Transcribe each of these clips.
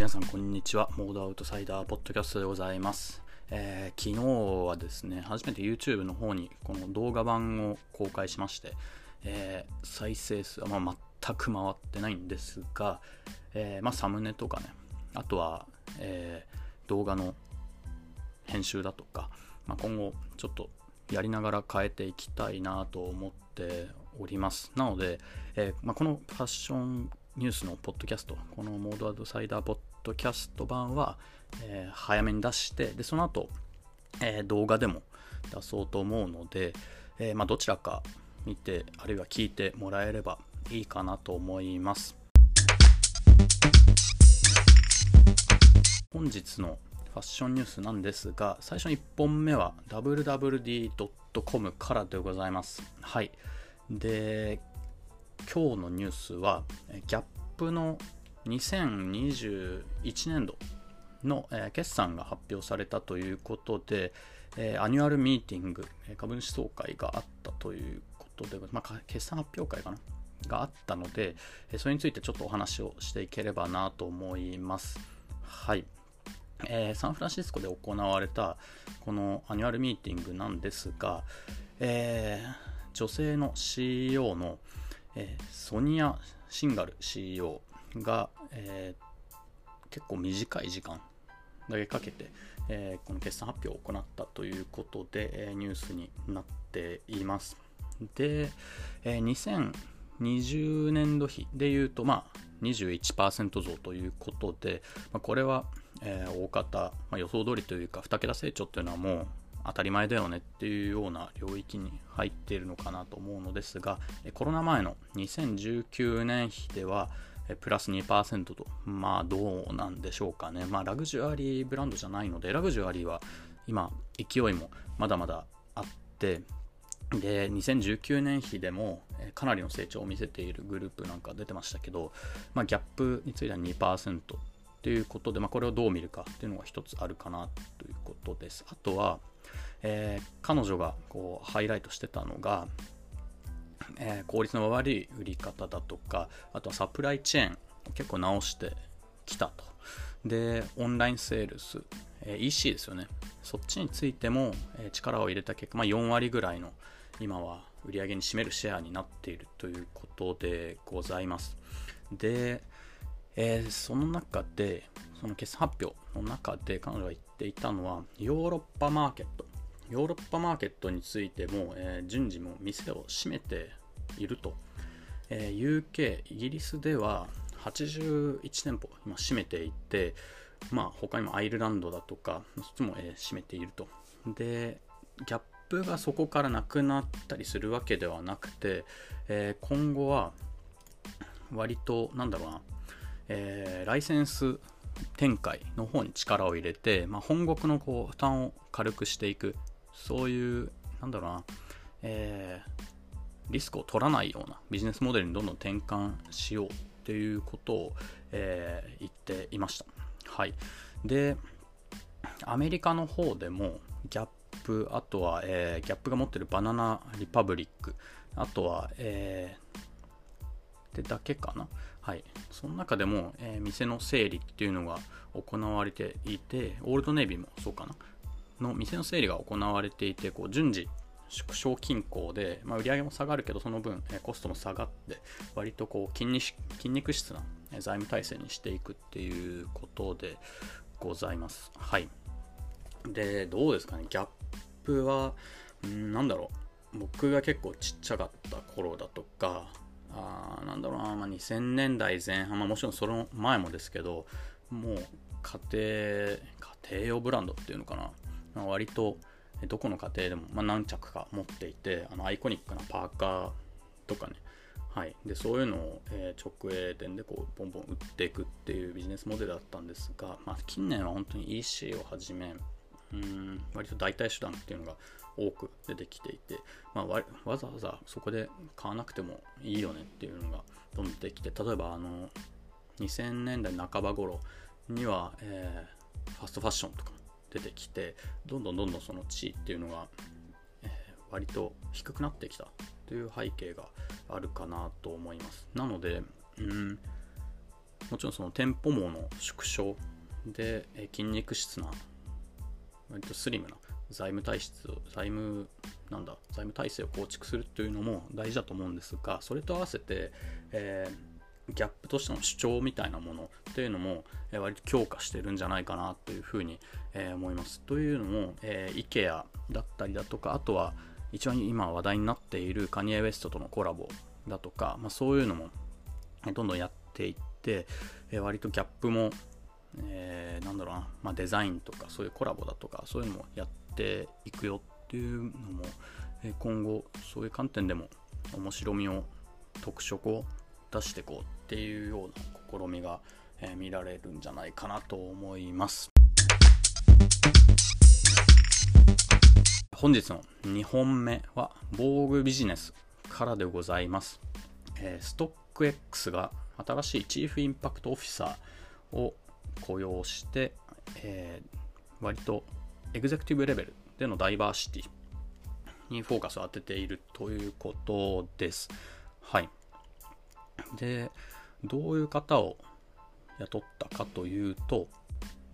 皆さんこんにちは。モードアウトサイダーポッドキャストでございます、えー昨日はですね初めて YouTube の方にこの動画版を公開しまして、えー再生数はまあ全く回ってないんですが、えーまあ、サムネとかねあとは、え動画の編集だとか、まあ、今後ちょっとやりながら変えていきたいなと思っております。なので、えまあ、このファッションニュースのポッドキャストこのモードアウトサイダーポッドキャスト版は、えー早めに出してでその後、えー動画でも出そうと思うので、えーまあ、どちらか見てあるいは聞いてもらえればいいかなと思います。本日のファッションニュースなんですが最初の1本目は wwd.com からでございます。はい。で今日のニュースはギャップの2021年度の、決算が発表されたということで、えー annual meeting えー株主総会があったということで、まあ、決算発表会かな？があったので、えそれについてちょっとお話をしていければなと思います。はい。えーサンフランシスコで行われたこの annual meeting なんですが、えー女性の CEO の、えーソニア・シンガル CEO が、えー結構短い時間だけかけて、えーこの決算発表を行ったということで、えニュースになっています。で、えー2020年度比でいうと、まあ、21%増ということで、まあ、これは、えー大方、まあ、予想通りというか2桁成長というのはもう当たり前だよねっていうような領域に入っているのかなと思うのですがコロナ前の2019年比ではプラス2%と。まあどうなんでしょうかね。まあラグジュアリーブランドじゃないのでラグジュアリーは今勢いもまだまだあって。で2019年比でもかなりの成長を見せているグループなんか出てましたけど、まあ、ギャップについては2%ということで、まあ、これをどう見るかっていうのが一つあるかなということです。あとは、えー彼女がこうハイライトしてたのが、えー効率の悪い売り方だとかあとはサプライチェーン結構直してきたと。でオンラインセールス、えー EC ですよね。そっちについても、え力を入れた結果、まあ、4割ぐらいの今は売り上げに占めるシェアになっているということでございます。で、えーその中でその決算発表の中で彼女が言っていたのはヨーロッパマーケット。ヨーロッパマーケットについても、えー順次も店を閉めていると、えー UK イギリスでは81店舗今閉めていてまあ他にもアイルランドだとかそっちも、えー閉めていると。でギャップがそこからなくなったりするわけではなくて、えー今後は割となんだろうな、えーライセンス展開の方に力を入れて、まあ、本国のこう負担を軽くしていく。そういうなんだろうな、えーリスクを取らないようなビジネスモデルにどんどん転換しようっていうことを、えー言っていました。はい、でアメリカの方でもギャップあとは、えーギャップが持ってるバナナリパブリックあとは、えーでだけかな。はい。その中でも、えー店の整理っていうのが行われていてオールドネイビーもそうかな。の店の整理が行われていてこう順次縮小均衡で、まあ、売り上げも下がるけどその分、えコストも下がって割とこう筋肉筋肉質な財務体制にしていくっていうことでございます。はい。でどうですかね。ギャップはんなんだろう。僕が結構ちっちゃかった頃だとかあーなんだろうな、まあ、2000年代前半、まあ、もちろんその前もですけどもう家庭家庭用ブランドっていうのかな、まあ割とどこの家庭でも、まあ、何着か持っていてあのアイコニックなパーカーとかね。はい、でそういうのを、え直営店でこうボンボン売っていくっていうビジネスモデルだったんですが、まあ、近年は本当に EC をはじめうん割と代替手段っていうのが多く出てきていて、まあ、わわざわざそこで買わなくてもいいよねっていうのがどんどん出てきて例えばあの2000年代半ば頃には、えーファストファッションとか出てきてどんどんどんどんその地位っていうのが、え割と低くなってきたという背景があるかなと思います。なのでうんもちろんその店舗網の縮小で、え筋肉質な割とスリムな財務体質財務なんだ財務体制を構築するというのも大事だと思うんですがそれと合わせて、えー、ギャップとしての主張みたいなものっていうのも、えー、割と強化してるんじゃないかなというふうに、え、思います。というのも、えー、IKEA だったりだとかあとは一番今話題になっているカニエ・ウェストとのコラボだとか、まあ、そういうのもどんどんやっていって、え割とギャップも、えー、なんだろうな、まあ、デザインとかそういうコラボだとかそういうのもやっていくよっていうのも、え今後そういう観点でも面白みを特色を出していこうっていうような試みが、え見られるんじゃないかなと思います本日の2本目は防具ビジネスからでございます、えー、ストック X が新しいチーフインパクトオフィサーを雇用して、えー、割とエグゼクティブレベルでのダイバーシティにフォーカスを当てているということです。はい。で、どういう方を雇ったかというと、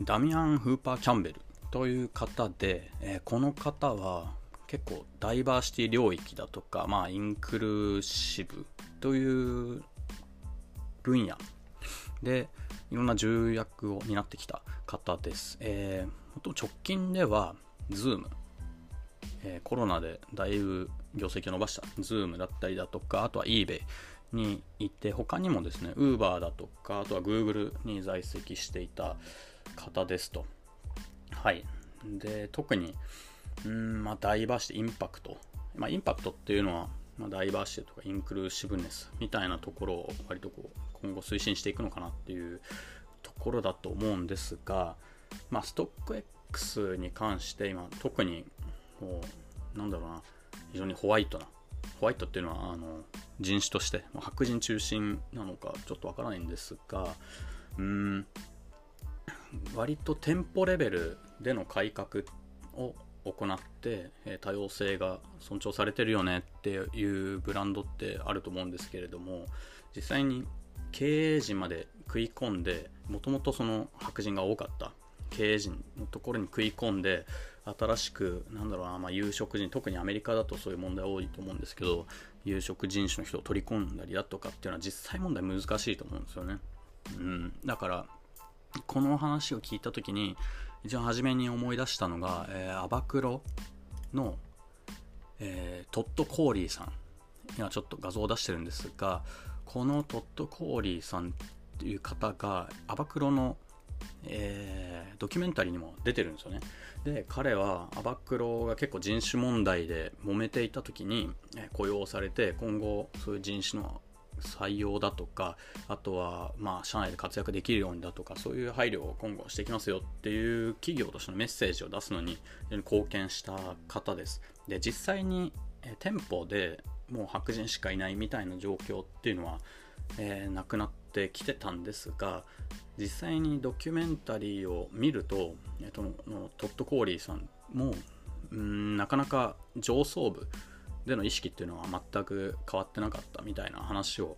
ダミアン・フーパー・キャンベルという方で、え、この方は結構ダイバーシティ領域だとか、まあ、インクルーシブという分野でいろんな重役を担ってきた方です。えー、直近では Zoom、えー、コロナでだいぶ業績を伸ばした Zoom だったりだとか、あとは eBay にいて、他にもですね、Uber だとか、あとは Google に在籍していた方ですと。はい。で、特に、うん、まあ、ダイバーシティ、インパクト。まあ、インパクトっていうのは、まあ、ダイバーシティとかインクルーシブネスみたいなところを割とこう今後推進していくのかなっていうところだと思うんですが、まあ、ストック X に関して今特にもうなんだろうな非常にホワイトなホワイトっていうのはあの人種としてまあ白人中心なのかちょっとわからないんですがうん割と店舗レベルでの改革を行って多様性が尊重されてるよねっていうブランドってあると思うんですけれども実際に経営陣まで食い込んでもともとその白人が多かった経営陣のところに食い込んで新しくなんだろうな、まあ、有色人特にアメリカだとそういう問題多いと思うんですけど有色人種の人を取り込んだりだとかっていうのは実際問題難しいと思うんですよね、うん、だからこの話を聞いた時に一番初めに思い出したのが、えー、アバクロの、えー、トッド・コーリーさん今ちょっと画像を出してるんですがこのトッド・コーリーさんっていう方がアバクロの、えー、ドキュメンタリーにも出てるんですよね。で彼はアバクロが結構人種問題で揉めていた時に雇用されて今後そういう人種の採用だとかあとはまあ社内で活躍できるようにだとかそういう配慮を今後していきますよっていう企業としてのメッセージを出すのに非常に貢献した方です。で実際に店舗でもう白人しかいないみたいな状況っていうのは、えー、なくなってきてたんですが実際にドキュメンタリーを見ると、えー、とのトッド・コーリーさんもうんなかなか上層部での意識っていうのは全く変わってなかったみたいな話を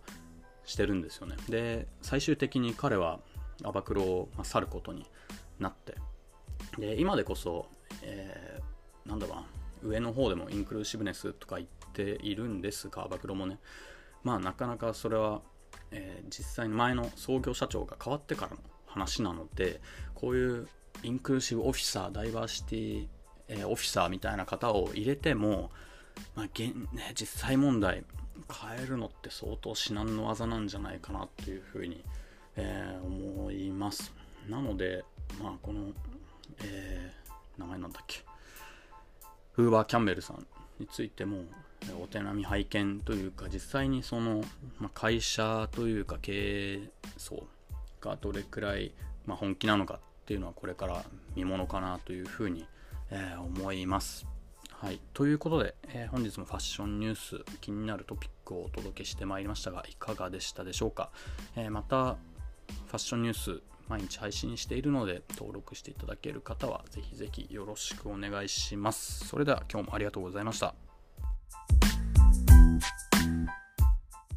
してるんですよね。で、最終的に彼はアバクロを去ることになって、で、今でこそ、えー、なんだろう、上の方でもインクルーシブネスとか言っているんですが、アバクロもね、まあなかなかそれは、えー、実際に前の創業社長が変わってからの話なので、こういうインクルーシブオフィサー、ダイバーシティ、えー、オフィサーみたいな方を入れても、まあ現ね、実際問題変えるのって相当至難の技なんじゃないかなっていうふうに、えー、思います。なので、まあ、この、えー、名前なんだっけ？フーバー・キャンベルさん。についてもお手並み拝見というか実際にその、ま、会社というか経営層がどれくらい、ま、本気なのかっていうのはこれから見ものかなというふうに、え、思います。はい。ということで、え、本日もファッションニュース、気になるトピックをお届けしてまいりましたが、いかがでしたでしょうか？え、また、ファッションニュース、毎日配信しているので、登録していただける方は、ぜひぜひよろしくお願いします。それでは、今日もありがとうございました。